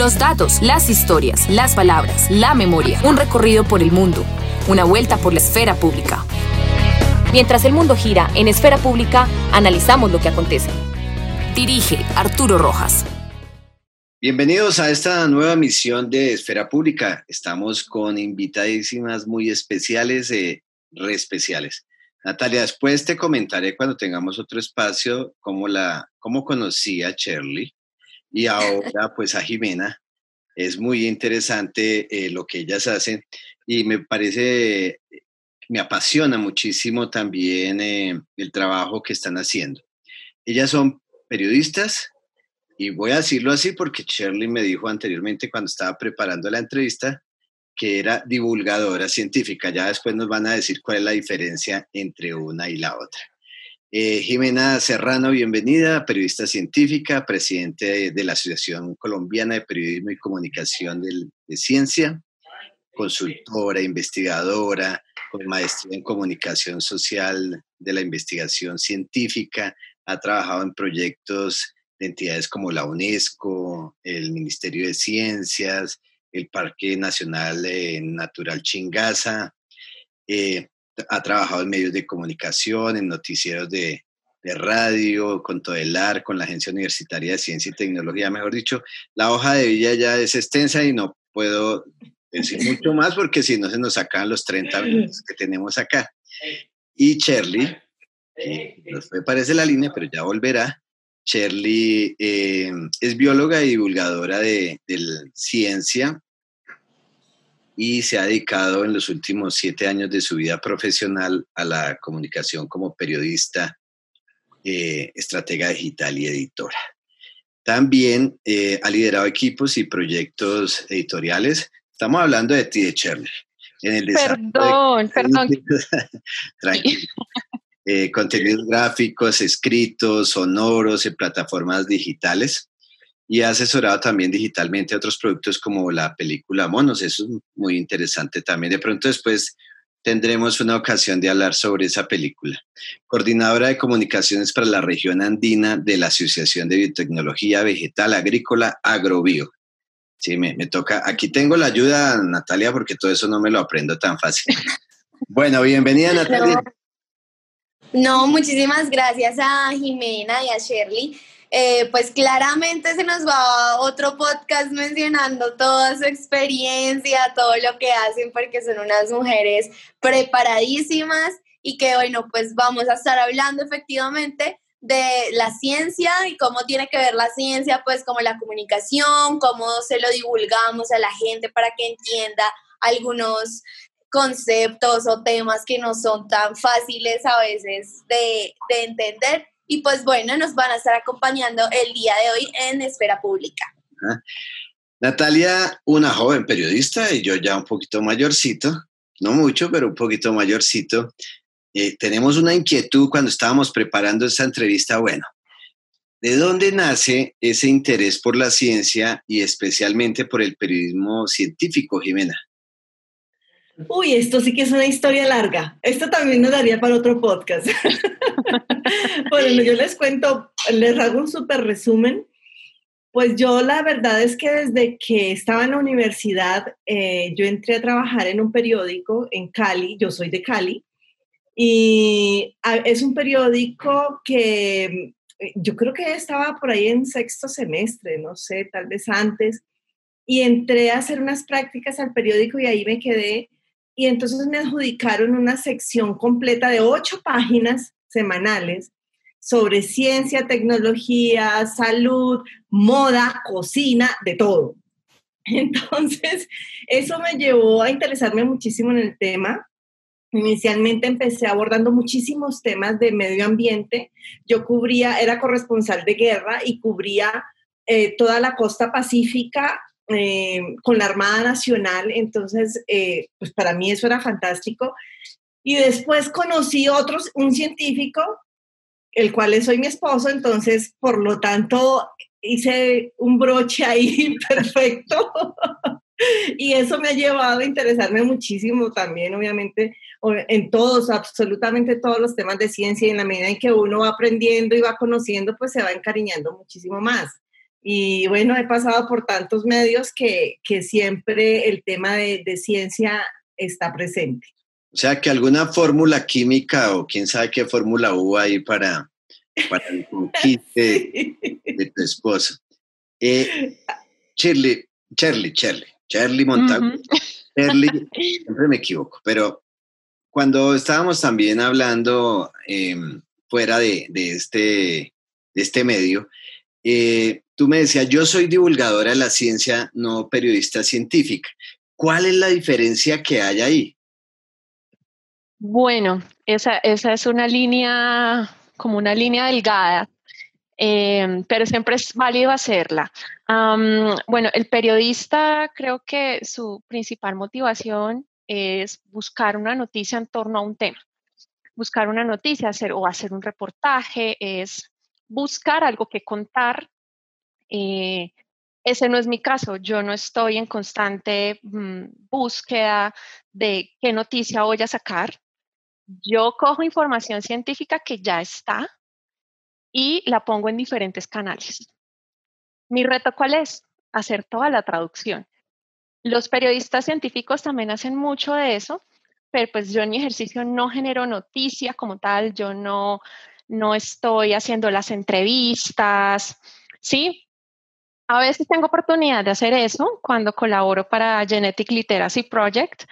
Los datos, las historias, las palabras, la memoria. Un recorrido por el mundo. Una vuelta por la esfera pública. Mientras el mundo gira en esfera pública, analizamos lo que acontece. Dirige Arturo Rojas. Bienvenidos a esta nueva misión de Esfera Pública. Estamos con invitadísimas muy especiales, eh, re especiales. Natalia, después te comentaré cuando tengamos otro espacio cómo, la, cómo conocí a Shirley y ahora pues a Jimena. Es muy interesante eh, lo que ellas hacen y me parece, me apasiona muchísimo también eh, el trabajo que están haciendo. Ellas son periodistas y voy a decirlo así porque Shirley me dijo anteriormente cuando estaba preparando la entrevista que era divulgadora científica. Ya después nos van a decir cuál es la diferencia entre una y la otra. Eh, Jimena Serrano, bienvenida, periodista científica, presidente de, la Asociación Colombiana de Periodismo y Comunicación de, Ciencia, consultora, investigadora, con maestría en comunicación social de la investigación científica, ha trabajado en proyectos de entidades como la UNESCO, el Ministerio de Ciencias, el Parque Nacional Natural Chingaza. Eh, ha trabajado en medios de comunicación, en noticieros de, radio, con Todelar, con la Agencia Universitaria de Ciencia y Tecnología, mejor dicho, la hoja de vida ya es extensa y no puedo decir mucho más porque si no se nos sacan los 30 minutos que tenemos acá. Y Shirley, me parece la línea, pero ya volverá. Shirley eh, es bióloga y divulgadora de, de ciencia y se ha dedicado en los últimos siete años de su vida profesional a la comunicación como periodista, eh, estratega digital y editora. También eh, ha liderado equipos y proyectos editoriales. Estamos hablando de ti, de Cherner. En el perdón, perdón. Tranquilo. Eh, contenidos gráficos, escritos, sonoros en plataformas digitales y ha asesorado también digitalmente otros productos como la película Monos. Eso es muy interesante también. De pronto después tendremos una ocasión de hablar sobre esa película. Coordinadora de comunicaciones para la región andina de la Asociación de Biotecnología Vegetal Agrícola Agrobio. Sí, me, me toca. Aquí tengo la ayuda, Natalia, porque todo eso no me lo aprendo tan fácil. Bueno, bienvenida, Natalia. No, muchísimas gracias a Jimena y a Shirley. Eh, pues claramente se nos va otro podcast mencionando toda su experiencia, todo lo que hacen, porque son unas mujeres preparadísimas y que bueno, pues vamos a estar hablando efectivamente de la ciencia y cómo tiene que ver la ciencia, pues como la comunicación, cómo se lo divulgamos a la gente para que entienda algunos conceptos o temas que no son tan fáciles a veces de, de entender y pues bueno, nos van a estar acompañando el día de hoy en Esfera Pública. Natalia, una joven periodista y yo ya un poquito mayorcito, no mucho, pero un poquito mayorcito. Eh, tenemos una inquietud cuando estábamos preparando esta entrevista. Bueno, ¿de dónde nace ese interés por la ciencia y especialmente por el periodismo científico, Jimena? Uy, esto sí que es una historia larga. Esto también nos daría para otro podcast. bueno, yo les cuento, les hago un súper resumen. Pues yo la verdad es que desde que estaba en la universidad, eh, yo entré a trabajar en un periódico en Cali, yo soy de Cali, y es un periódico que eh, yo creo que estaba por ahí en sexto semestre, no sé, tal vez antes, y entré a hacer unas prácticas al periódico y ahí me quedé y entonces me adjudicaron una sección completa de ocho páginas semanales sobre ciencia, tecnología, salud, moda, cocina, de todo. Entonces, eso me llevó a interesarme muchísimo en el tema. Inicialmente empecé abordando muchísimos temas de medio ambiente. Yo cubría, era corresponsal de guerra y cubría eh, toda la costa pacífica eh, con la Armada Nacional, entonces, eh, pues para mí eso era fantástico. Y después conocí otros, un científico, el cual soy mi esposo, entonces, por lo tanto, hice un broche ahí perfecto. y eso me ha llevado a interesarme muchísimo también, obviamente, en todos, absolutamente todos los temas de ciencia y en la medida en que uno va aprendiendo y va conociendo, pues se va encariñando muchísimo más. Y bueno, he pasado por tantos medios que, siempre el tema de, ciencia está presente. O sea, que alguna fórmula química o quién sabe qué fórmula hubo ahí para, para el conquiste de tu esposa. Eh, Shirley, Shirley, Shirley, Shirley Montagu. Shirley, siempre me equivoco, pero cuando estábamos también hablando em, fuera de, este, de este medio, eh, tú me decías, yo soy divulgadora de la ciencia, no periodista científica. ¿Cuál es la diferencia que hay ahí? Bueno, esa, esa es una línea, como una línea delgada, em, pero siempre es válido hacerla. bueno, el periodista creo que su principal motivación es buscar una noticia en torno a un tema. Buscar una noticia hacer, o hacer un reportaje es buscar algo que contar. Eh, ese no es mi caso. Yo no estoy en constante mm, búsqueda de qué noticia voy a sacar. Yo cojo información científica que ya está y la pongo en diferentes canales. Mi reto cuál es? Hacer toda la traducción. Los periodistas científicos también hacen mucho de eso, pero pues yo en mi ejercicio no genero noticia como tal, yo no, no estoy haciendo las entrevistas, ¿sí? A veces tengo oportunidad de hacer eso cuando colaboro para Genetic Literacy Project,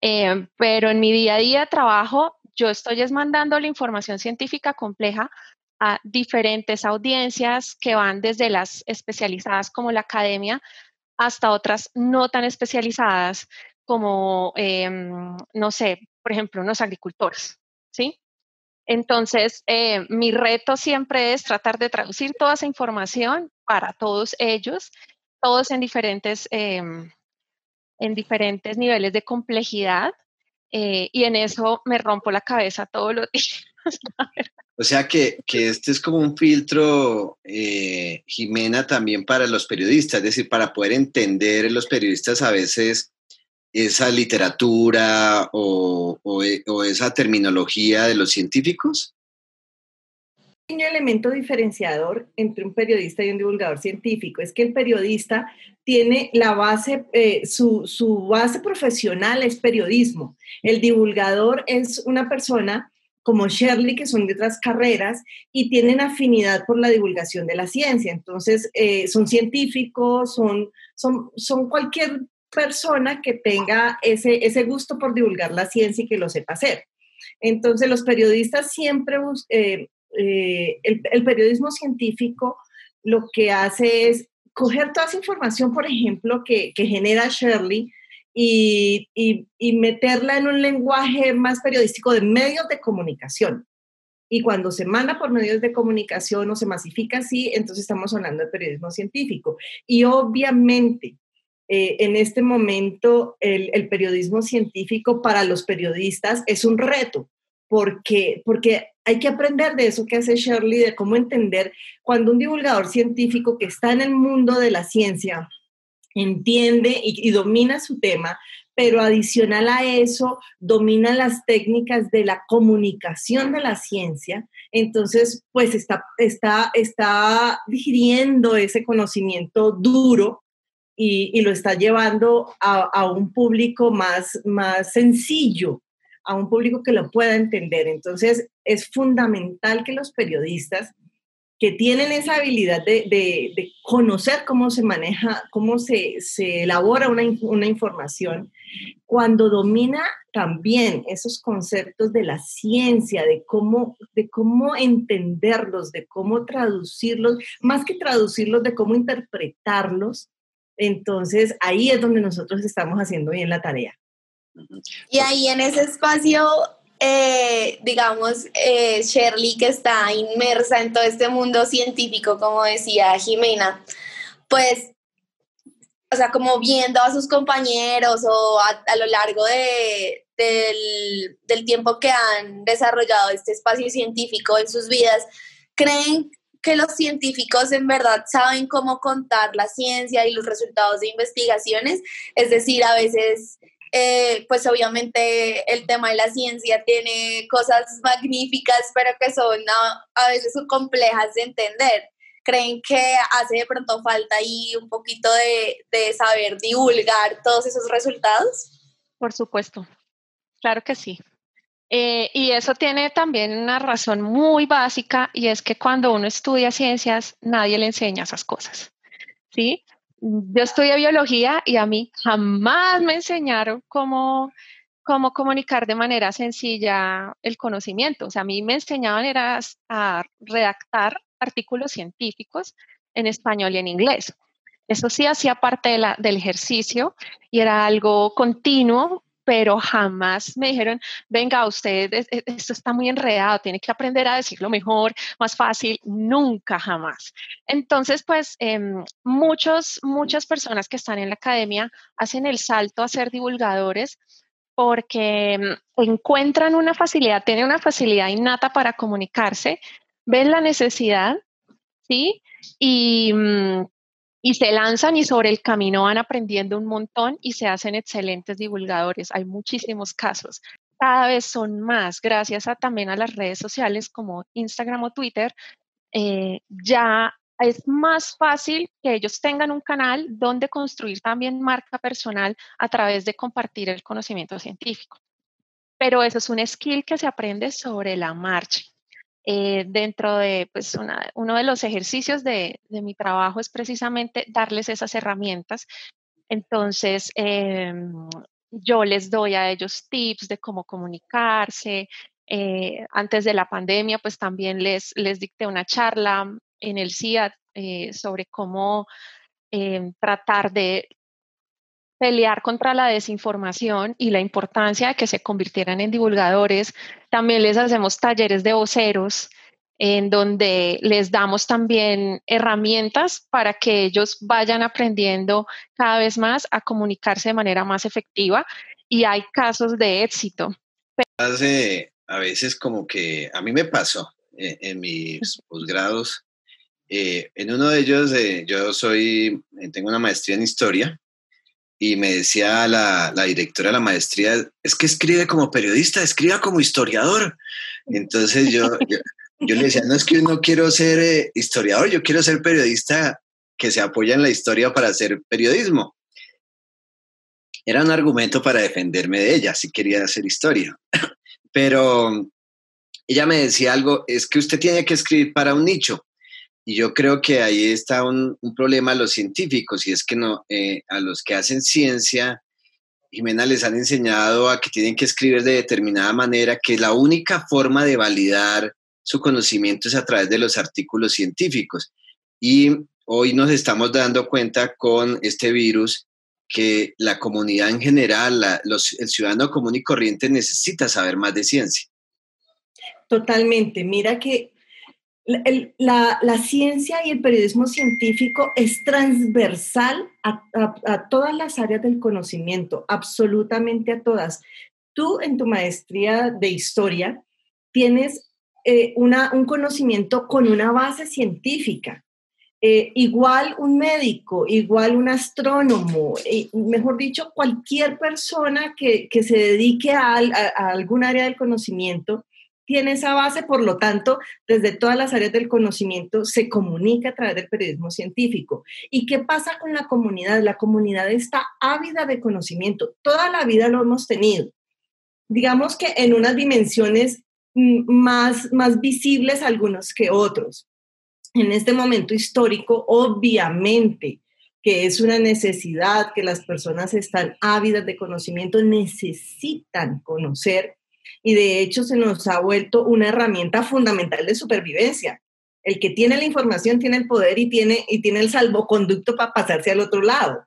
eh, pero en mi día a día de trabajo yo estoy es mandando la información científica compleja a diferentes audiencias que van desde las especializadas como la academia hasta otras no tan especializadas como, em, no sé, por ejemplo, unos agricultores, ¿sí? Entonces, eh, mi reto siempre es tratar de traducir toda esa información para todos ellos, todos en diferentes, em, en diferentes niveles de complejidad, eh, y en eso me rompo la cabeza todos los días. O sea que, este es como un filtro, eh, Jimena, también para los periodistas, es decir, para poder entender los periodistas a veces esa literatura o, e, esa terminología de los científicos. Un elemento diferenciador entre un periodista y un divulgador científico es que el periodista tiene la base, eh, su, base profesional es periodismo. El divulgador es una persona como Shirley, que son de otras carreras y tienen afinidad por la divulgación de la ciencia. Entonces, eh, son científicos, son, son cualquier persona que tenga ese, ese gusto por divulgar la ciencia y que lo sepa hacer. Entonces, los periodistas siempre, eh, eh, el, periodismo científico lo que hace es coger toda esa información, por ejemplo, que, que genera Shirley, y, meterla en un lenguaje más periodístico de medios de comunicación. Y cuando se manda por medios de comunicación o se masifica así, entonces estamos hablando de periodismo científico. Y obviamente, eh, en este momento, el, periodismo científico para los periodistas es un reto, porque, porque hay que aprender de eso que hace Shirley, de cómo entender cuando un divulgador científico que está en el mundo de la ciencia entiende y, domina su tema, pero adicional a eso, domina las técnicas de la comunicación de la ciencia. Entonces, pues está, está, está digiriendo ese conocimiento duro y, lo está llevando a, un público más, más sencillo, a un público que lo pueda entender. Entonces, es fundamental que los periodistas que tienen esa habilidad de, conocer cómo se maneja, cómo se, elabora una, información, cuando domina también esos conceptos de la ciencia, de cómo, de cómo entenderlos, de cómo traducirlos, más que traducirlos, de cómo interpretarlos, entonces ahí es donde nosotros estamos haciendo bien la tarea. Y ahí en ese espacio eh, digamos, eh, Shirley, que está inmersa en todo este mundo científico, como decía Jimena, pues, o sea, como viendo a sus compañeros o a, lo largo de, del, del tiempo que han desarrollado este espacio científico en sus vidas, creen que los científicos en verdad saben cómo contar la ciencia y los resultados de investigaciones, es decir, a veces eh, pues obviamente el tema de la ciencia tiene cosas magníficas, pero que son a, veces complejas de entender. ¿creen que hace de pronto falta ahí un poquito de, de saber divulgar todos esos resultados? Por supuesto, claro que sí. Eh, y eso tiene también una razón muy básica y es que cuando uno estudia ciencias, nadie le enseña esas cosas. ¿sí? Yo estudié biología y a mí jamás me enseñaron cómo, cómo comunicar de manera sencilla el conocimiento. O sea, a mí me enseñaban era a redactar artículos científicos en español y en inglés. Eso sí hacía parte del ejercicio y era algo continuo pero jamás me dijeron, venga, usted, esto está muy enredado, tiene que aprender a decirlo mejor, más fácil, nunca, jamás. Entonces, pues em, muchos, muchas personas que están en la academia hacen el salto a ser divulgadores porque em, encuentran una facilidad, tienen una facilidad innata para comunicarse, ven la necesidad, ¿sí? Y, mm, y se lanzan y sobre el camino van aprendiendo un montón y se hacen excelentes divulgadores. Hay muchísimos casos. Cada vez son más, gracias también a las redes sociales como Instagram o Twitter. Eh, ya es más fácil que ellos tengan un canal donde construir también marca personal a través de compartir el conocimiento científico. Pero eso es un skill que se aprende sobre la marcha. Eh, dentro de pues, uno de los ejercicios de, mi trabajo es precisamente darles esas herramientas. Entonces, em, yo les doy a ellos tips de cómo comunicarse. Eh, antes de la pandemia, pues también les, les dicté una charla en el CIAT eh, sobre cómo em, tratar de pelear contra la desinformación y la importancia de que se convirtieran en divulgadores. También les hacemos talleres de voceros en donde les damos también herramientas para que ellos vayan aprendiendo cada vez más a comunicarse de manera más efectiva y hay casos de éxito. Hace a veces como que a mí me pasó eh, en, mis posgrados. Eh, en uno de ellos, eh, yo soy, tengo una maestría en historia y me decía la, la, directora de la maestría, es que escribe como periodista, escriba como historiador. Entonces yo, yo, le decía, no es que yo no quiero ser eh, historiador, yo quiero ser periodista que se apoya en la historia para hacer periodismo. Era un argumento para defenderme de ella, si quería hacer historia. Pero ella me decía algo, es que usted tiene que escribir para un nicho. Y yo creo que ahí está un, problema a los científicos, y es que no, eh, a los que hacen ciencia, Jimena les han enseñado a que tienen que escribir de determinada manera, que la única forma de validar su conocimiento es a través de los artículos científicos. Y hoy nos estamos dando cuenta con este virus que la comunidad en general, los, el ciudadano común y corriente necesita saber más de ciencia. Totalmente. Mira que la, ciencia y el periodismo científico es transversal a, a, todas las áreas del conocimiento, absolutamente a todas. Tú en tu maestría de historia tienes eh, una, un conocimiento con una base científica. Eh, igual un médico, igual un astrónomo, eh, mejor dicho, cualquier persona que, que se dedique a, a algún área del conocimiento tiene esa base, por lo tanto, desde todas las áreas del conocimiento se comunica a través del periodismo científico. ¿Y qué pasa con la comunidad? La comunidad está ávida de conocimiento, toda la vida lo hemos tenido. Digamos que en unas dimensiones mm, más, más visibles algunos que otros. En este momento histórico, obviamente, que es una necesidad, que las personas están ávidas de conocimiento, necesitan conocer y de hecho se nos ha vuelto una herramienta fundamental de supervivencia. El que tiene la información tiene el poder y tiene, y tiene el salvoconducto para pasarse al otro lado.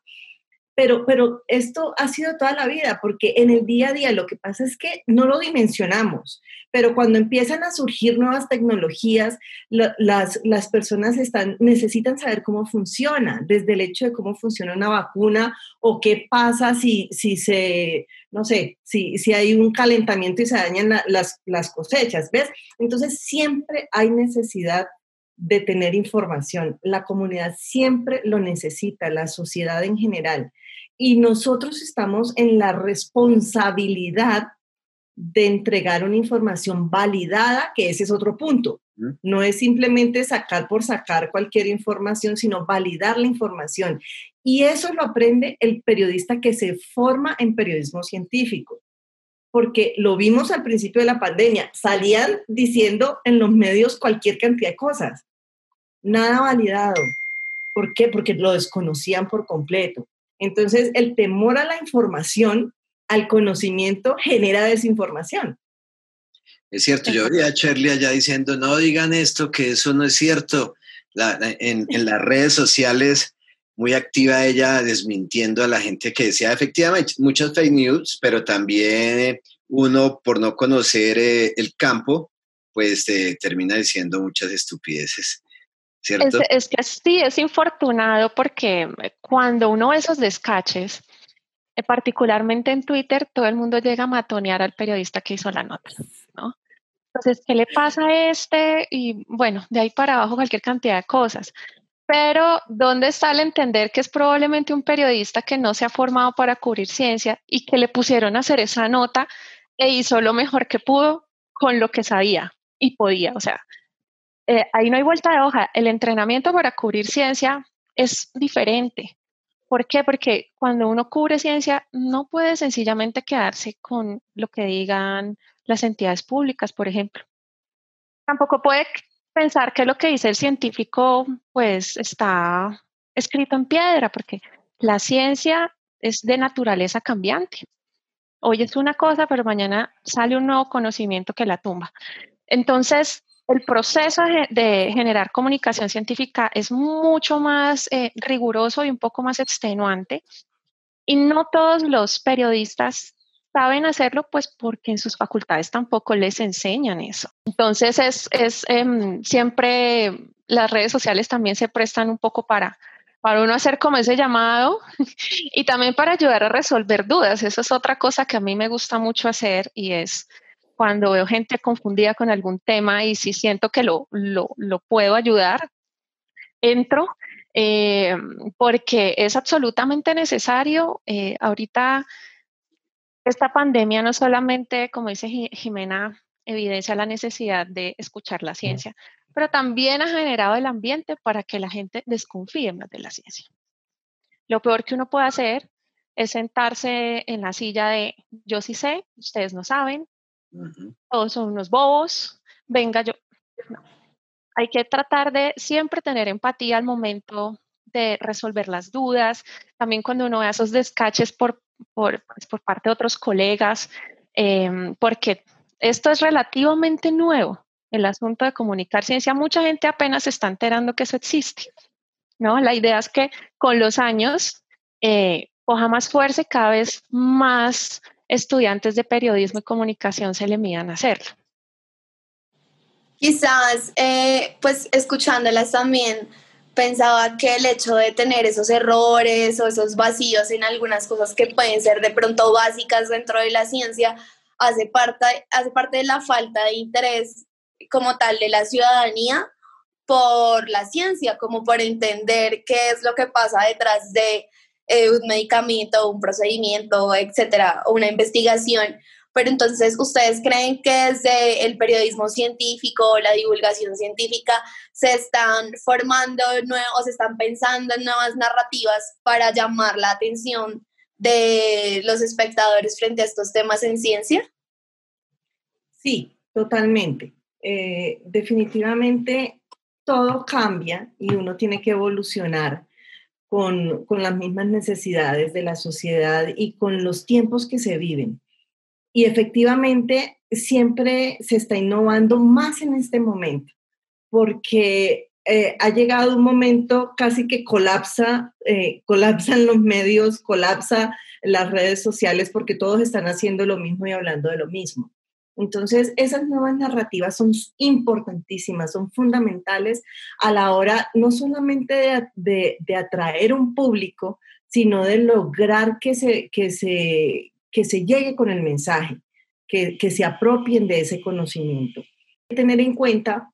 Pero, pero esto ha sido toda la vida, porque en el día a día lo que pasa es que no lo dimensionamos, pero cuando empiezan a surgir nuevas tecnologías, las, las personas están, necesitan saber cómo funciona, desde el hecho de cómo funciona una vacuna o qué pasa si, si se, no sé, si, si hay un calentamiento y se dañan las, las cosechas, ¿ves? Entonces siempre hay necesidad de tener información. La comunidad siempre lo necesita, la sociedad en general y nosotros estamos en la responsabilidad de entregar una información validada, que ese es otro punto. No es simplemente sacar por sacar cualquier información, sino validar la información. Y eso lo aprende el periodista que se forma en periodismo científico. Porque lo vimos al principio de la pandemia, salían diciendo en los medios cualquier cantidad de cosas, nada validado. ¿Por qué? Porque lo desconocían por completo. Entonces, el temor a la información, al conocimiento, genera desinformación. Es cierto, yo veía a Shirley allá diciendo, no digan esto, que eso no es cierto. en, las redes sociales, muy activa ella desmintiendo a la gente que decía efectivamente muchas fake news, pero también uno por no conocer eh, el campo, pues termina diciendo muchas estupideces. Es, es, que sí, es infortunado porque cuando uno ve esos descaches, eh, particularmente en Twitter, todo el mundo llega a matonear al periodista que hizo la nota, ¿no? Entonces, ¿qué le pasa a este? Y bueno, de ahí para abajo cualquier cantidad de cosas. Pero, ¿dónde está el entender que es probablemente un periodista que no se ha formado para cubrir ciencia y que le pusieron a hacer esa nota e hizo lo mejor que pudo con lo que sabía y podía? O sea, eh, ahí no hay vuelta de hoja. El entrenamiento para cubrir ciencia es diferente. ¿Por qué? Porque cuando uno cubre ciencia, no puede sencillamente quedarse con lo que digan las entidades públicas, por ejemplo. Tampoco puede pensar que lo que dice el científico, pues está escrito en piedra, porque la ciencia es de naturaleza cambiante. Hoy es una cosa, pero mañana sale un nuevo conocimiento que la tumba. Entonces, el proceso de generar comunicación científica es mucho más eh, riguroso y un poco más extenuante. Y no todos los periodistas saben hacerlo, pues porque en sus facultades tampoco les enseñan eso. Entonces, es, es em, siempre las redes sociales también se prestan un poco para, para uno hacer como ese llamado y también para ayudar a resolver dudas. Eso es otra cosa que a mí me gusta mucho hacer y es cuando veo gente confundida con algún tema y si siento que lo, lo, lo puedo ayudar, entro eh, porque es absolutamente necesario. Eh, ahorita esta pandemia no solamente, como dice Jimena, evidencia la necesidad de escuchar la ciencia, pero también ha generado el ambiente para que la gente desconfíe más de la ciencia. Lo peor que uno puede hacer es sentarse en la silla de yo sí sé, ustedes no saben, todos son unos bobos, venga yo. Hay que tratar de siempre tener empatía al momento de resolver las dudas, también cuando uno ve esos descaches por, pues, por parte de otros colegas, em, porque esto es relativamente nuevo, el asunto de comunicar ciencia. Mucha gente apenas se está enterando que eso existe. ¿no? La idea es que con los años eh, coja más fuerza y cada vez más estudiantes de periodismo y comunicación se le midan hacerlo. Quizás, eh, pues escuchándolas también, pensaba que el hecho de tener esos errores o esos vacíos en algunas cosas que pueden ser de pronto básicas dentro de la ciencia, hace parte, hace parte de la falta de interés como tal de la ciudadanía por la ciencia, como por entender qué es lo que pasa detrás de eh, un medicamento, un procedimiento, etcétera, una investigación. Pero entonces, ¿ustedes creen que desde el periodismo científico, la divulgación científica, se están formando o se están pensando en nuevas narrativas para llamar la atención de los espectadores frente a estos temas en ciencia? Sí, totalmente. Eh, definitivamente todo cambia y uno tiene que evolucionar con, las mismas necesidades de la sociedad y con los tiempos que se viven. Y efectivamente siempre se está innovando más en este momento, porque eh, ha llegado un momento casi que colapsa, eh, colapsan los medios, colapsa las redes sociales porque todos están haciendo lo mismo y hablando de lo mismo. Entonces, esas nuevas narrativas son importantísimas, son fundamentales a la hora no solamente de, atraer un público, sino de lograr que se, que se, que se llegue con el mensaje, que, se apropien de ese conocimiento. Hay que tener en cuenta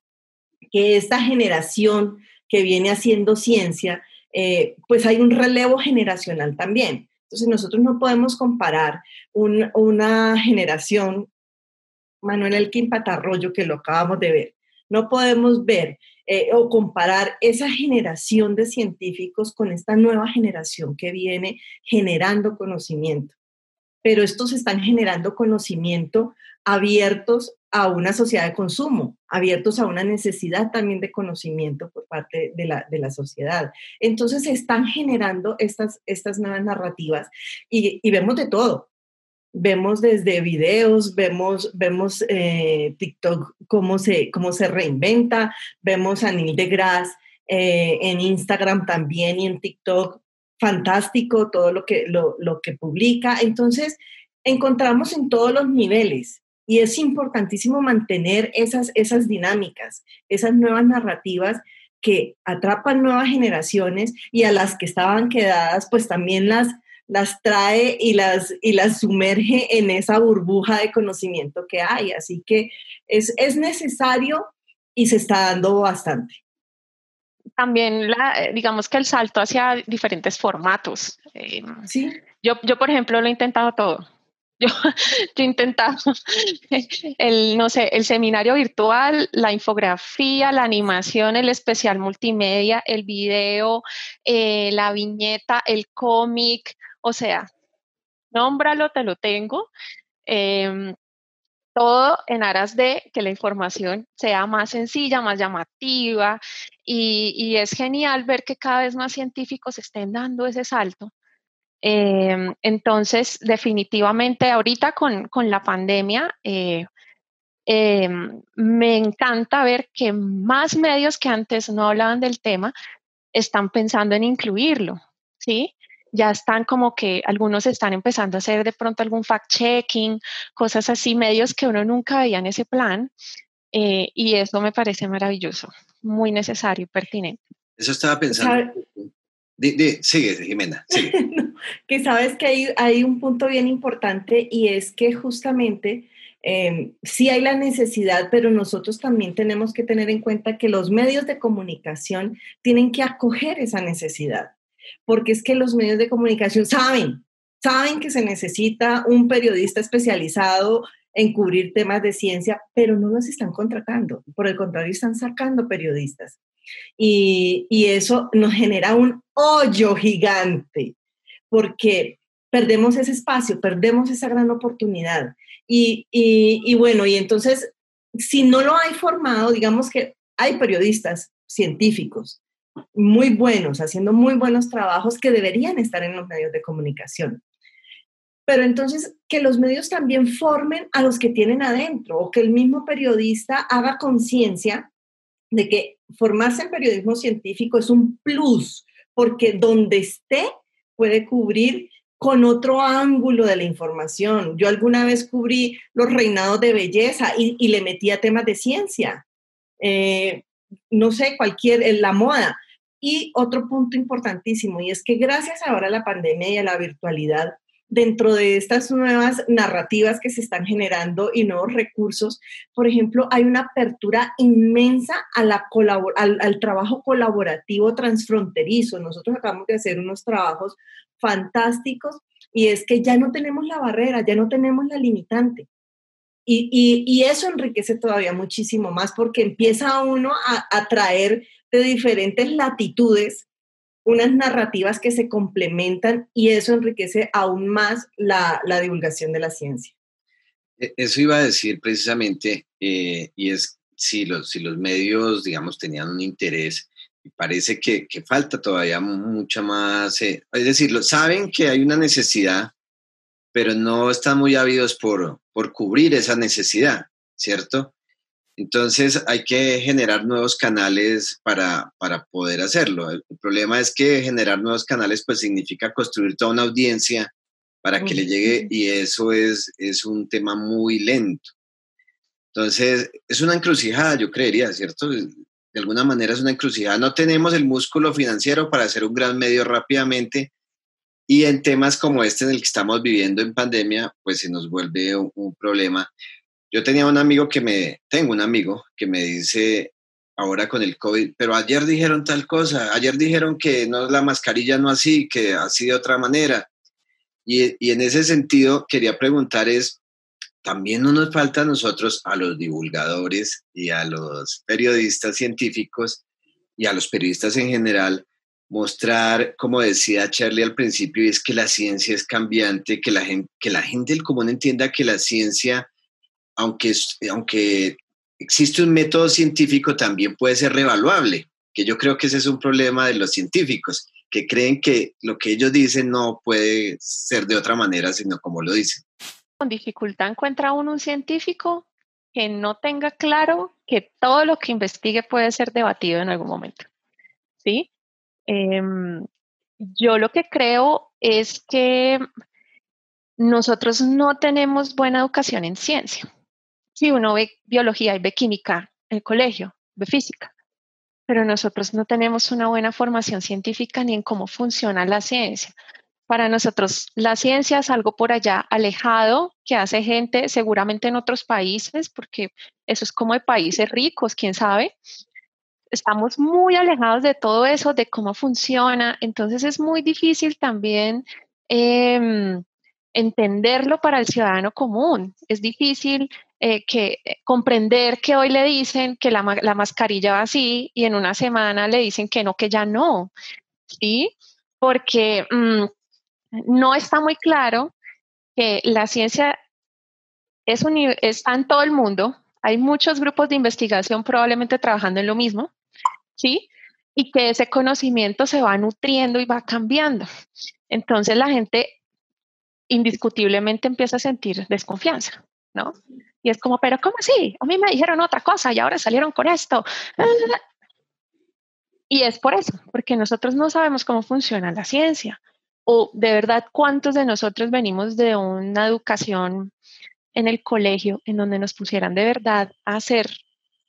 que esta generación que viene haciendo ciencia, eh, pues hay un relevo generacional también. Entonces nosotros no podemos comparar una generación Manuel Elkin Patarroyo, que lo acabamos de ver, No podemos ver eh, o comparar esa generación de científicos con esta nueva generación que viene generando conocimiento. Pero estos están generando conocimiento abiertos a una sociedad de consumo, abiertos a una necesidad también de conocimiento por parte de la, de la sociedad. Entonces están generando estas, estas nuevas narrativas y vemos de todo. Vemos desde videos, vemos, vemos eh, TikTok cómo se, cómo se reinventa, vemos a Neil deGrasse eh, en Instagram también y en TikTok, fantástico todo lo que, lo, lo que publica. Entonces, encontramos en todos los niveles y es importantísimo mantener esas, esas dinámicas, esas nuevas narrativas que atrapan nuevas generaciones y a las que estaban quedadas, pues también las, las trae y las, y las sumerge en esa burbuja de conocimiento que hay. Así que es, es necesario y se está dando bastante. También, la, digamos que el salto hacia diferentes formatos. Eh, sí. Yo, yo, por ejemplo, lo he intentado todo. Yo, yo intentaba el, no sé, el seminario virtual, la infografía, la animación, el especial multimedia, el video, eh, la viñeta, el cómic, o sea, nómbralo, te lo tengo. Eh, todo en aras de que la información sea más sencilla, más llamativa y, y, es genial ver que cada vez más científicos estén dando ese salto Em, entonces, definitivamente ahorita con, con la pandemia, eh, em, me encanta ver que más medios que antes no hablaban del tema están pensando en incluirlo, ¿sí? Ya están como que algunos están empezando a hacer de pronto algún fact-checking, cosas así, medios que uno nunca veía en ese plan, eh, y eso me parece maravilloso, muy necesario y pertinente. Eso estaba pensando. sigue, Jimena, sigue. que sabes que hay, hay, un punto bien importante y es que justamente eh, sí hay la necesidad, pero nosotros también tenemos que tener en cuenta que los medios de comunicación tienen que acoger esa necesidad, porque es que los medios de comunicación saben, saben que se necesita un periodista especializado en cubrir temas de ciencia, pero no los están contratando, por el contrario, están sacando periodistas. Y, y eso nos genera un hoyo gigante porque perdemos ese espacio, perdemos esa gran oportunidad. Y, y, bueno, y entonces, si no lo hay formado, digamos que hay periodistas científicos muy buenos, haciendo muy buenos trabajos que deberían estar en los medios de comunicación. Pero entonces, que los medios también formen a los que tienen adentro o que el mismo periodista haga conciencia de que formarse en periodismo científico es un plus, porque donde esté puede cubrir con otro ángulo de la información. Yo alguna vez cubrí los reinados de belleza y, le metía temas de ciencia, eh, no sé, cualquier, la moda. Y otro punto importantísimo, y es que gracias ahora a la pandemia y a la virtualidad, dentro de estas nuevas narrativas que se están generando y nuevos recursos, por ejemplo, hay una apertura inmensa al, trabajo colaborativo transfronterizo. Nosotros acabamos de hacer unos trabajos fantásticos y es que ya no tenemos la barrera, ya no tenemos la limitante. Y, y, y eso enriquece todavía muchísimo más porque empieza uno a, a traer de diferentes latitudes unas narrativas que se complementan y eso enriquece aún más la, la divulgación de la ciencia. E, eso iba a decir precisamente, eh, y es si los, si los medios, digamos, tenían un interés, y parece que, que falta todavía mucha más, eh, es decir, saben que hay una necesidad, pero no están muy ávidos por, por cubrir esa necesidad, ¿cierto? Entonces hay que generar nuevos canales para, para, poder hacerlo. El problema es que generar nuevos canales pues significa construir toda una audiencia para que le llegue y eso es, es un tema muy lento. Entonces es una encrucijada, yo creería, ¿cierto? De alguna manera es una encrucijada. No tenemos el músculo financiero para hacer un gran medio rápidamente y en temas como este en el que estamos viviendo en pandemia, pues se nos vuelve un, un problema. Yo tenía un amigo que me, tengo un amigo que me dice ahora con el COVID, pero ayer dijeron tal cosa, ayer dijeron que no la mascarilla no así, que así de otra manera. Y, y en ese sentido quería preguntar es, también no nos falta a nosotros, a los divulgadores y a los periodistas científicos y a los periodistas en general, mostrar, como decía Charlie al principio, es que la ciencia es cambiante, que la gente, que la gente del común entienda que la ciencia, aunque, aunque existe un método científico, también puede ser revaluable, que yo creo que ese es un problema de los científicos, que creen que lo que ellos dicen no puede ser de otra manera, sino como lo dicen. Con dificultad encuentra uno un científico que no tenga claro que todo lo que investigue puede ser debatido en algún momento. ¿Sí? Em, yo lo que creo es que nosotros no tenemos buena educación en ciencia. Si uno ve biología y ve química en el colegio, ve física, pero nosotros no tenemos una buena formación científica ni en cómo funciona la ciencia. Para nosotros la ciencia es algo por allá alejado que hace gente seguramente en otros países, porque eso es como de países ricos, quién sabe, estamos muy alejados de todo eso, de cómo funciona, entonces es muy difícil también em, entenderlo para el ciudadano común. Es difícil eh, que, eh, comprender que hoy le dicen que la, mascarilla va así y en una semana le dicen que no, que ya no, ¿sí? Porque mm, no está muy claro que la ciencia es está en todo el mundo, hay muchos grupos de investigación probablemente trabajando en lo mismo, ¿sí? Y que ese conocimiento se va nutriendo y va cambiando. Entonces la gente indiscutiblemente empieza a sentir desconfianza, ¿no? Y es como, pero ¿cómo así? A mí me dijeron otra cosa y ahora salieron con esto. Y es por eso, porque nosotros no sabemos cómo funciona la ciencia o de verdad cuántos de nosotros venimos de una educación en el colegio en donde nos pusieran de verdad a hacer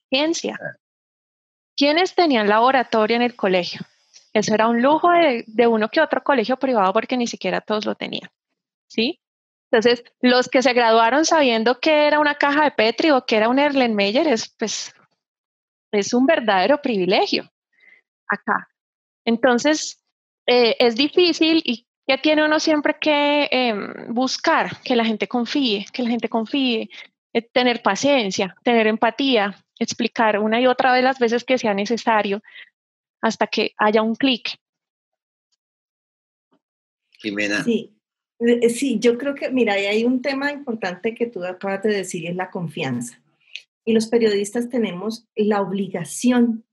ciencia, ¿Quiénes tenían laboratorio en el colegio? Eso era un lujo de, uno que otro colegio privado porque ni siquiera todos lo tenían. ¿Sí? Entonces, los que se graduaron sabiendo que era una caja de Petri o que era un Erlenmeyer es, pues, es un verdadero privilegio acá. Entonces, eh, es difícil y ya tiene uno siempre que em, buscar que la gente confíe, que la gente confíe, eh, tener paciencia, tener empatía, explicar una y otra vez las veces que sea necesario hasta que haya un clic. Jimena. Sí. Eh, sí, yo creo que, mira, hay un tema importante que tú acabas de decir es la confianza. Y los periodistas tenemos la obligación,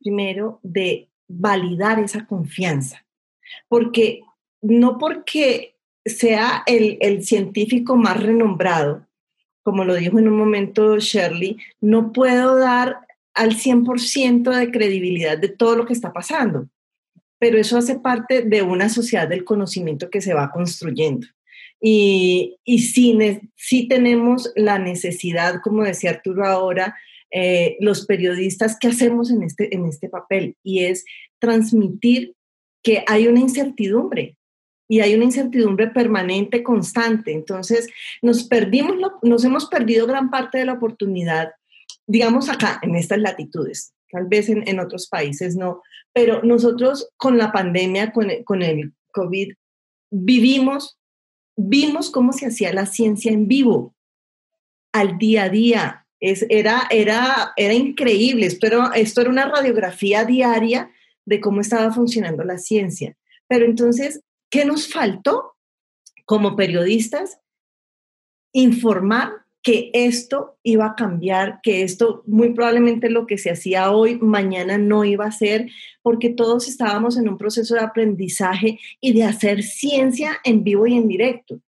primero, de validar esa confianza. Porque no porque sea el, el científico más renombrado, como lo dijo en un momento Shirley, no puedo dar al 100% de credibilidad de todo lo que está pasando, pero eso hace parte de una sociedad del conocimiento que se va construyendo. Y, y sí, tenemos la necesidad, como decía Arturo ahora, eh, los periodistas, ¿qué hacemos en este, en este papel? Y es transmitir que hay una incertidumbre, y hay una incertidumbre permanente, constante. Entonces, nos perdimos, nos hemos perdido gran parte de la oportunidad, digamos acá, en estas latitudes, tal vez en, otros países no, pero nosotros con la pandemia, con el, con el COVID, vivimos, vimos cómo se hacía la ciencia en vivo, al día a día. Es, era, era, era increíble, esto era, esto era una radiografía diaria de cómo estaba funcionando la ciencia. Pero entonces ¿Qué nos faltó como periodistas? Informar que esto iba a cambiar, que esto muy probablemente lo que se hacía hoy, mañana no iba a ser, porque todos estábamos en un proceso de aprendizaje y de hacer ciencia en vivo y en directo.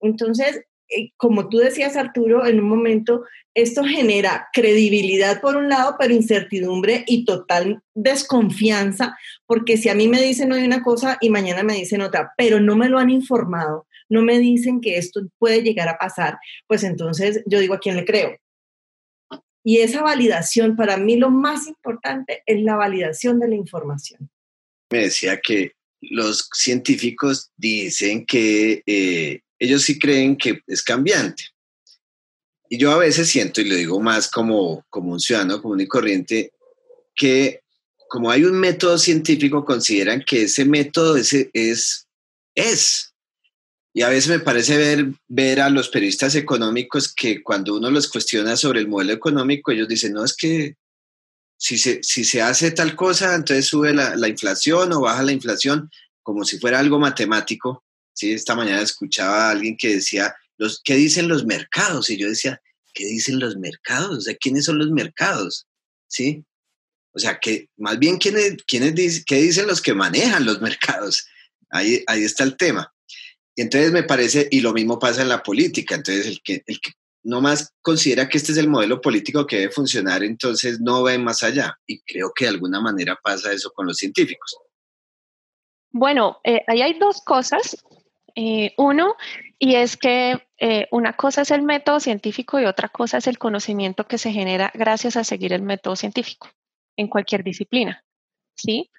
Entonces, eh, como tú decías, Arturo, en un momento, esto genera credibilidad por un lado, pero incertidumbre y total desconfianza, porque si a mí me dicen hoy una cosa y mañana me dicen otra, pero no me lo han informado, no me dicen que esto puede llegar a pasar, pues entonces yo digo a quién le creo. Y esa validación, para mí lo más importante es la validación de la información. Me decía que los científicos dicen que eh, ellos sí creen que es cambiante. Y yo a veces siento, y lo digo más como, como un ciudadano común y corriente, que como hay un método científico, consideran que ese método ese es, es. Y a veces me parece ver, ver a los periodistas económicos que cuando uno los cuestiona sobre el modelo económico, ellos dicen, no, es que si se, si se hace tal cosa, entonces sube la, la inflación o baja la inflación, como si fuera algo matemático. ¿sí? Esta mañana escuchaba a alguien que decía, los, ¿qué dicen los mercados? Y yo decía, ¿qué dicen los mercados? O sea, ¿quiénes son los mercados? ¿Sí? O sea, que más bien, ¿quiénes, quiénes, ¿qué dicen los que manejan los mercados? Ahí, ahí está el tema. Y entonces me parece, y lo mismo pasa en la política, entonces el que, el que no más considera que este es el modelo político que debe funcionar, entonces no ve más allá. Y creo que de alguna manera pasa eso con los científicos. Bueno, eh, ahí hay dos cosas. Eh, uno, y es que eh, una cosa es el método científico y otra cosa es el conocimiento que se genera gracias a seguir el método científico en cualquier disciplina. ¿sí?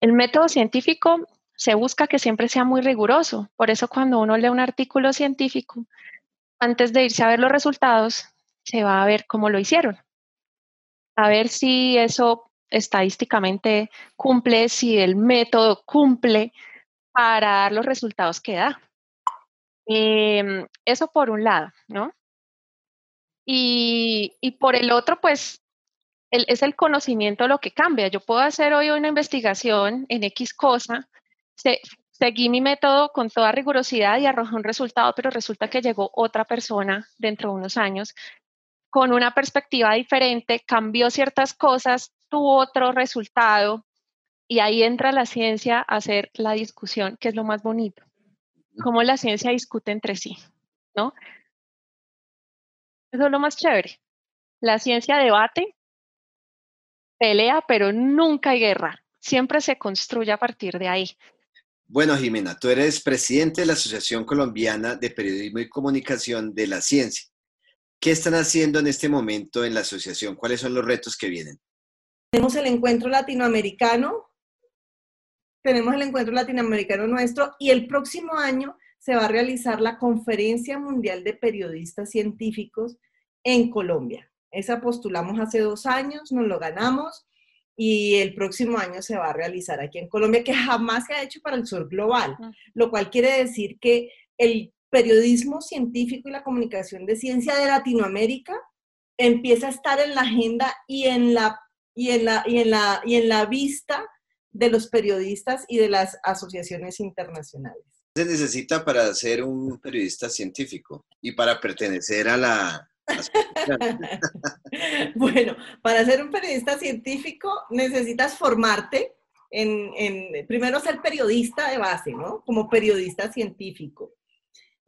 El método científico se busca que siempre sea muy riguroso. Por eso cuando uno lee un artículo científico, antes de irse a ver los resultados, se va a ver cómo lo hicieron. A ver si eso estadísticamente cumple, si el método cumple para dar los resultados que da. Em, eso por un lado, ¿no? Y, y, por el otro, pues es el conocimiento lo que cambia. Yo puedo hacer hoy una investigación en X cosa seguí mi método con toda rigurosidad y arrojé un resultado, pero resulta que llegó otra persona dentro de unos años con una perspectiva diferente, cambió ciertas cosas, tuvo otro resultado y ahí entra la ciencia a hacer la discusión, que es lo más bonito, cómo la ciencia discute entre sí, ¿no? Eso es lo más chévere. La ciencia debate, pelea, pero nunca hay guerra. Siempre se construye a partir de ahí. Bueno, Jimena, tú eres presidente de la Asociación Colombiana de Periodismo y Comunicación de la Ciencia. ¿Qué están haciendo en este momento en la asociación? ¿Cuáles son los retos que vienen? Tenemos el encuentro latinoamericano, tenemos el encuentro latinoamericano nuestro y el próximo año se va a realizar la Conferencia Mundial de Periodistas Científicos en Colombia. Esa postulamos hace dos años, nos lo ganamos y el próximo año se va a realizar aquí en Colombia, que jamás se ha hecho para el sur global, lo cual quiere decir que el periodismo científico y la comunicación de ciencia de Latinoamérica empieza a estar en la agenda y en la, y en la, y en la, y en la vista de los periodistas y de las asociaciones internacionales. Se necesita para ser un periodista científico y para pertenecer a la, bueno, para ser un periodista científico necesitas formarte en, primero ser periodista de base, ¿no? Como periodista científico.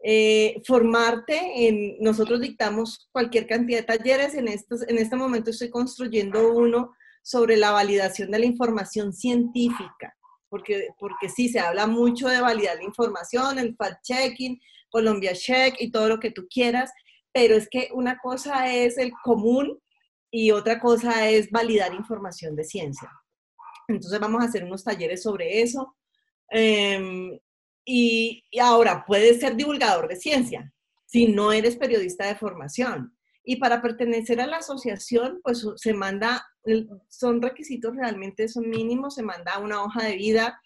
Eh, formarte en, nosotros dictamos cualquier cantidad de talleres, en, estos, en este momento estoy construyendo uno sobre la validación de la información científica, porque, porque sí, se habla mucho de validar la información, el fact-checking, Colombia Check y todo lo que tú quieras, pero es que una cosa es el común y otra cosa es validar información de ciencia. Entonces vamos a hacer unos talleres sobre eso. Em, y, ahora, puedes ser divulgador de ciencia si no eres periodista de formación. Y para pertenecer a la asociación, pues se manda, son requisitos realmente, son mínimos, se manda una hoja de vida,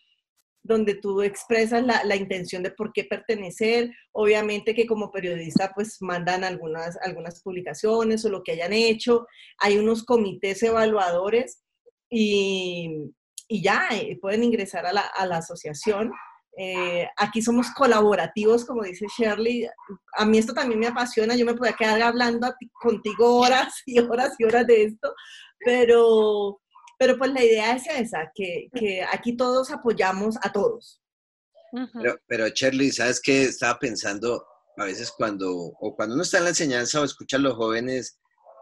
donde tú expresas la, intención de por qué pertenecer. Obviamente que como periodista pues mandan algunas, algunas publicaciones o lo que hayan hecho. Hay unos comités evaluadores y, ya eh, pueden ingresar a la, asociación. Eh, aquí somos colaborativos, como dice Shirley. A mí esto también me apasiona. Yo me podría quedar hablando contigo horas y horas y horas de esto, pero pero pues la idea es esa, que, que aquí todos apoyamos a todos. Pero, pero Shirley, ¿sabes qué? Estaba pensando a veces cuando, o cuando uno está en la enseñanza o escucha a los jóvenes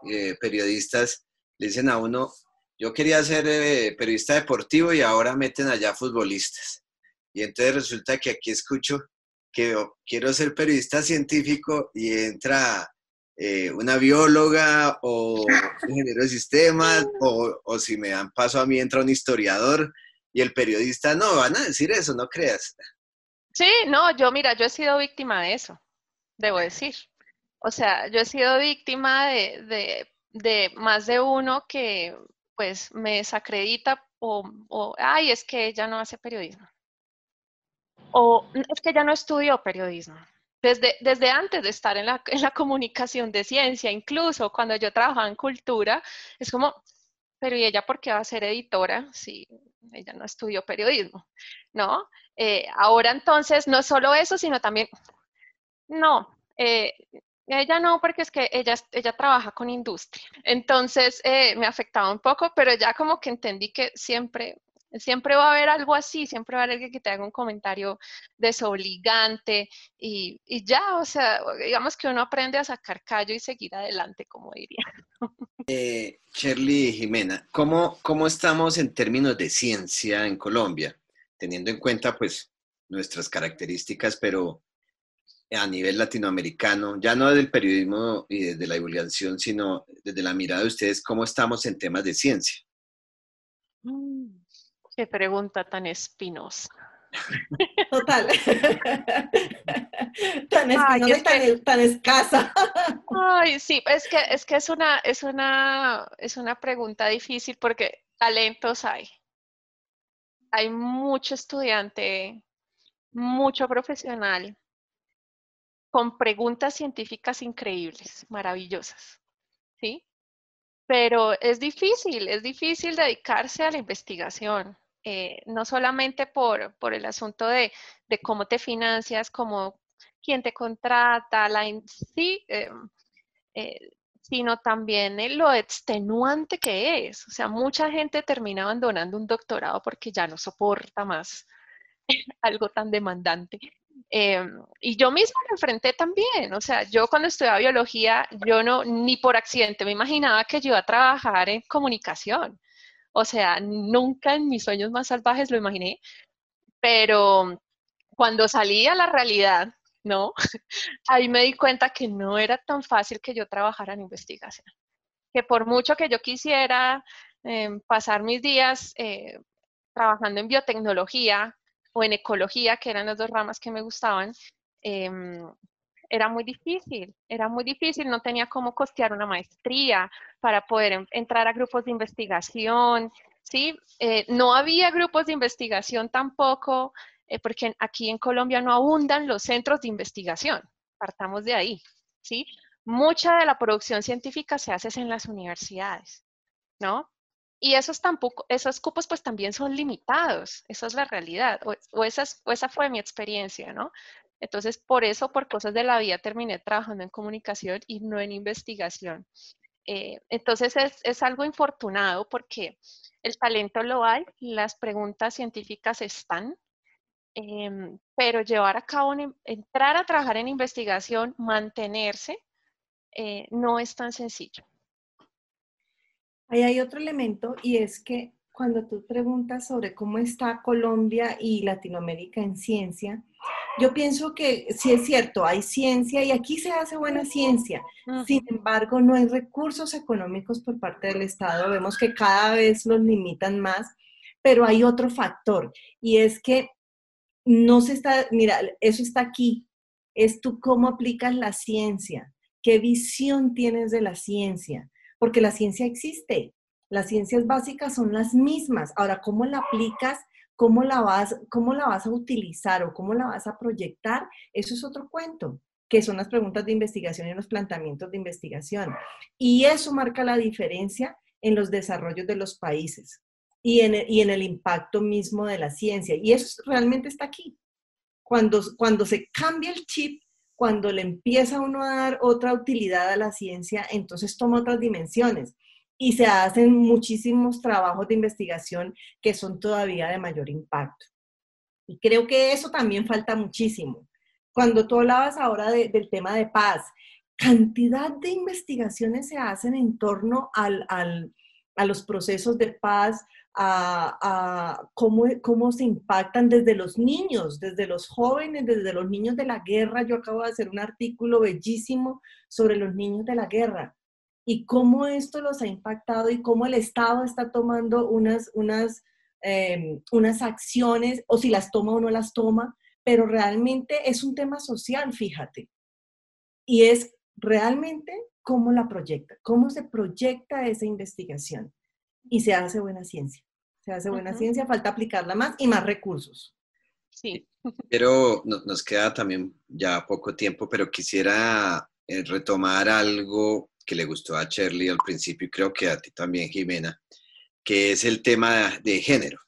eh, periodistas, le dicen a uno, yo quería ser eh, periodista deportivo y ahora meten allá futbolistas. Y entonces resulta que aquí escucho que quiero ser periodista científico y entra eh, una bióloga o un ingeniero de sistemas, o, o, si me dan paso a mí entra un historiador y el periodista, no, van a decir eso, no creas. Sí, no, yo mira, yo he sido víctima de eso, debo decir. O sea, yo he sido víctima de, de, de más de uno que pues me desacredita o, o, ay, es que ella no hace periodismo. O es que ella no estudió periodismo. Desde, desde antes de estar en la, en la comunicación de ciencia, incluso cuando yo trabajaba en cultura, es como, pero ¿y ella por qué va a ser editora si ella no estudió periodismo? ¿No? Eh, ahora entonces, no solo eso, sino también, no, eh, ella no, porque es que ella, ella trabaja con industria. Entonces eh, me afectaba un poco, pero ya como que entendí que siempre, siempre va a haber algo así, siempre va a haber alguien que te haga un comentario desobligante y, y ya, o sea, digamos que uno aprende a sacar callo y seguir adelante, como diría. Eh, Shirley Jimena, ¿cómo, ¿cómo estamos en términos de ciencia en Colombia? Teniendo en cuenta, pues, nuestras características, pero a nivel latinoamericano, ya no desde el periodismo y desde la divulgación, sino desde la mirada de ustedes, ¿cómo estamos en temas de ciencia? Mm, qué pregunta tan espinosa. Total. tan espinosa tan, escasa. Ay, sí, es que, es que es una, es una, es una pregunta difícil porque talentos hay. Hay mucho estudiante, mucho profesional, con preguntas científicas increíbles, maravillosas, ¿sí? Pero es difícil, es difícil dedicarse a la investigación, eh, no solamente por, por el asunto de, de, cómo te financias, como quién te contrata, la, sí, eh, eh, sino también en lo extenuante que es. O sea, mucha gente termina abandonando un doctorado porque ya no soporta más algo tan demandante. Em, y yo misma lo enfrenté también, o sea, yo cuando estudiaba biología, yo no, ni por accidente me imaginaba que yo iba a trabajar en comunicación. O sea, nunca en mis sueños más salvajes lo imaginé, pero cuando salí a la realidad, ¿no? Ahí me di cuenta que no era tan fácil que yo trabajara en investigación. Que por mucho que yo quisiera em, pasar mis días eh, trabajando en biotecnología, o en ecología, que eran las dos ramas que me gustaban, em, era muy difícil, era muy difícil, no tenía cómo costear una maestría para poder entrar a grupos de investigación, ¿sí? Eh, no había grupos de investigación tampoco, eh, porque aquí en Colombia no abundan los centros de investigación, partamos de ahí, ¿sí? Mucha de la producción científica se hace en las universidades, ¿no? Y esos tampoco, esos cupos pues también son limitados, esa es la realidad, o, esa, esa fue mi experiencia, ¿no? Entonces, por eso, por cosas de la vida, terminé trabajando en comunicación y no en investigación. Eh, entonces, es, algo infortunado porque el talento lo hay, las preguntas científicas están, em, pero llevar a cabo, entrar a trabajar en investigación, mantenerse, eh, no es tan sencillo. Ahí hay otro elemento y es que cuando tú preguntas sobre cómo está Colombia y Latinoamérica en ciencia, yo pienso que sí es cierto, hay ciencia y aquí se hace buena ciencia. Sin embargo, no hay recursos económicos por parte del Estado. Vemos que cada vez los limitan más, pero hay otro factor y es que no se está, mira, eso está aquí. Es tú cómo aplicas la ciencia, qué visión tienes de la ciencia porque la ciencia existe. Las ciencias básicas son las mismas. Ahora, ¿cómo la aplicas? ¿Cómo la vas, cómo la vas a utilizar o cómo la vas a proyectar? Eso es otro cuento, que son las preguntas de investigación y los planteamientos de investigación. Y eso marca la diferencia en los desarrollos de los países y en en el impacto mismo de la ciencia. Y eso realmente está aquí. Cuando, cuando se cambia el chip cuando le empieza uno a dar otra utilidad a la ciencia, entonces toma otras dimensiones y se hacen muchísimos trabajos de investigación que son todavía de mayor impacto. Y creo que eso también falta muchísimo. Cuando tú hablabas ahora del tema de paz, cantidad de investigaciones se hacen en torno al, a los procesos de paz, a, cómo, cómo, se impactan desde los niños, desde los jóvenes, desde los niños de la guerra. Yo acabo de hacer un artículo bellísimo sobre los niños de la guerra y cómo esto los ha impactado y cómo el Estado está tomando unas, unas, em, unas acciones, o si las toma o no las toma, pero realmente es un tema social, fíjate. Y es realmente cómo la proyecta, cómo se proyecta esa investigación y se hace buena ciencia. Se hace buena ciencia, falta aplicarla más y más recursos. Sí. Pero nos queda también ya poco tiempo, pero quisiera eh, retomar algo que le gustó a Shirley al principio y creo que a ti también, Jimena, que es el tema de género.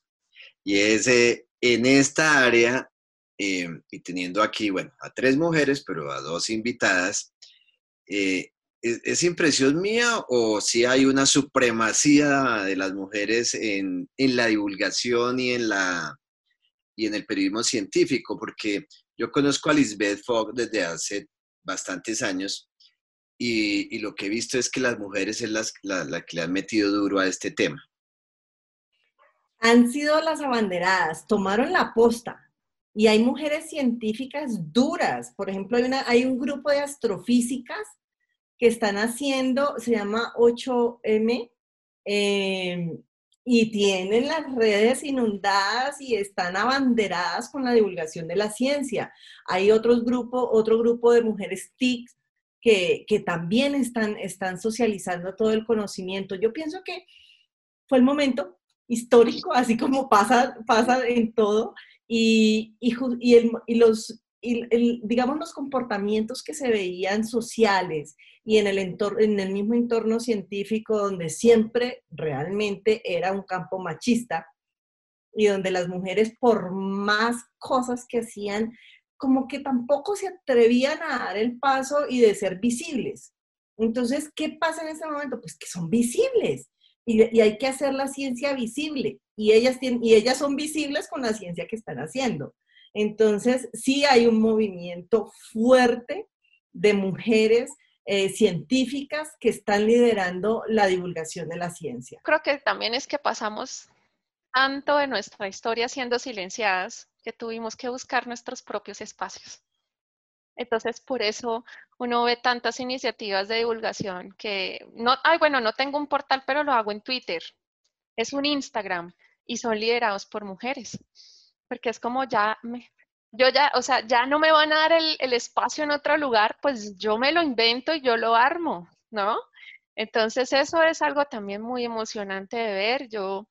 Y es eh, en esta área, eh, y teniendo aquí, bueno, a tres mujeres, pero a dos invitadas, ¿es, ¿es, impresión mía o si hay una supremacía de las mujeres en, en la divulgación y en, la, y en el periodismo científico? Porque yo conozco a Lisbeth Fogg desde hace bastantes años y, lo que he visto es que las mujeres es las, la, que le han metido duro a este tema. Han sido las abanderadas, tomaron la posta. Y hay mujeres científicas duras. Por ejemplo, hay, una, hay un grupo de astrofísicas que están haciendo, se llama 8M, em, y tienen las redes inundadas y están abanderadas con la divulgación de la ciencia. Hay otros grupo, otro grupo de mujeres TIC que, también están, socializando todo el conocimiento. Yo pienso que fue el momento histórico, así como pasa, pasa en todo, y, y los, digamos, los comportamientos que se veían sociales y en el, entorno, en el mismo entorno científico donde siempre realmente era un campo machista y donde las mujeres por más cosas que hacían, como que tampoco se atrevían a dar el paso y de ser visibles. Entonces, ¿qué pasa en ese momento? Pues que son visibles y, y hay que hacer la ciencia visible y ellas, tienen, y ellas son visibles con la ciencia que están haciendo. Entonces, sí hay un movimiento fuerte de mujeres eh, científicas que están liderando la divulgación de la ciencia. Creo que también es que pasamos tanto de nuestra historia siendo silenciadas tuvimos que buscar nuestros propios espacios. Entonces, por eso uno ve tantas iniciativas de divulgación que no, ay, bueno, no tengo un portal, pero lo hago en Twitter. Es un Instagram y son liderados por mujeres porque es como ya, me, yo ya, o sea, ya no me van a dar el, espacio en otro lugar, pues yo me lo invento y yo lo armo, ¿no? Entonces eso es algo también muy emocionante de ver. Yo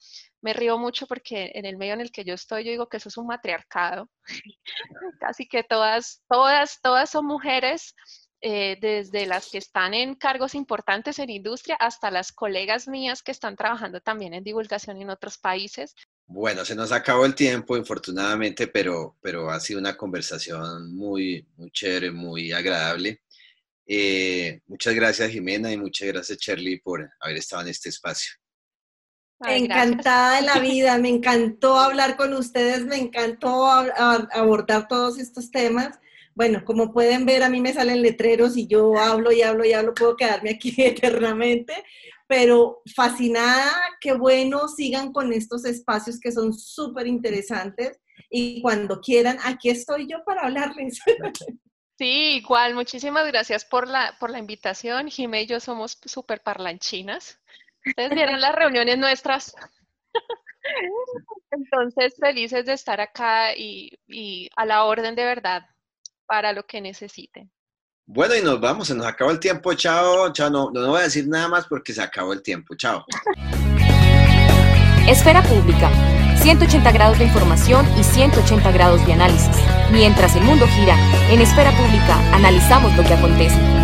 me río mucho porque en el medio en el que yo estoy, yo digo que eso es un matriarcado. Casi que todas, todas, todas son mujeres, eh, desde las que están en cargos importantes en industria hasta las colegas mías que están trabajando también en divulgación en otros países. Bueno, se nos acabó el tiempo, infortunadamente, pero, pero ha sido una conversación muy, muy chévere, muy agradable. Eh, muchas gracias, Jimena, y muchas gracias, Shirley, por haber estado en este espacio. Encantada de la vida, me encantó hablar con ustedes, me encantó abordar todos estos temas. Bueno, como pueden ver, a mí me salen letreros y yo hablo y hablo y hablo, puedo quedarme aquí eternamente, pero fascinada, qué bueno, sigan con estos espacios que son súper interesantes y cuando quieran, aquí estoy yo para hablarles. Sí, igual, muchísimas gracias por la, por la invitación. Jimé y yo somos súper parlanchinas. Ustedes vieron las reuniones nuestras. Entonces, felices de estar acá y, y a la orden de verdad para lo que necesiten. Bueno, y nos vamos, se nos acabó el tiempo. Chao, chao. No, no voy a decir nada más porque se acabó el tiempo. Chao. Esfera Pública. 180 grados de información y 180 grados de análisis. Mientras el mundo gira, en Esfera Pública analizamos lo que acontece.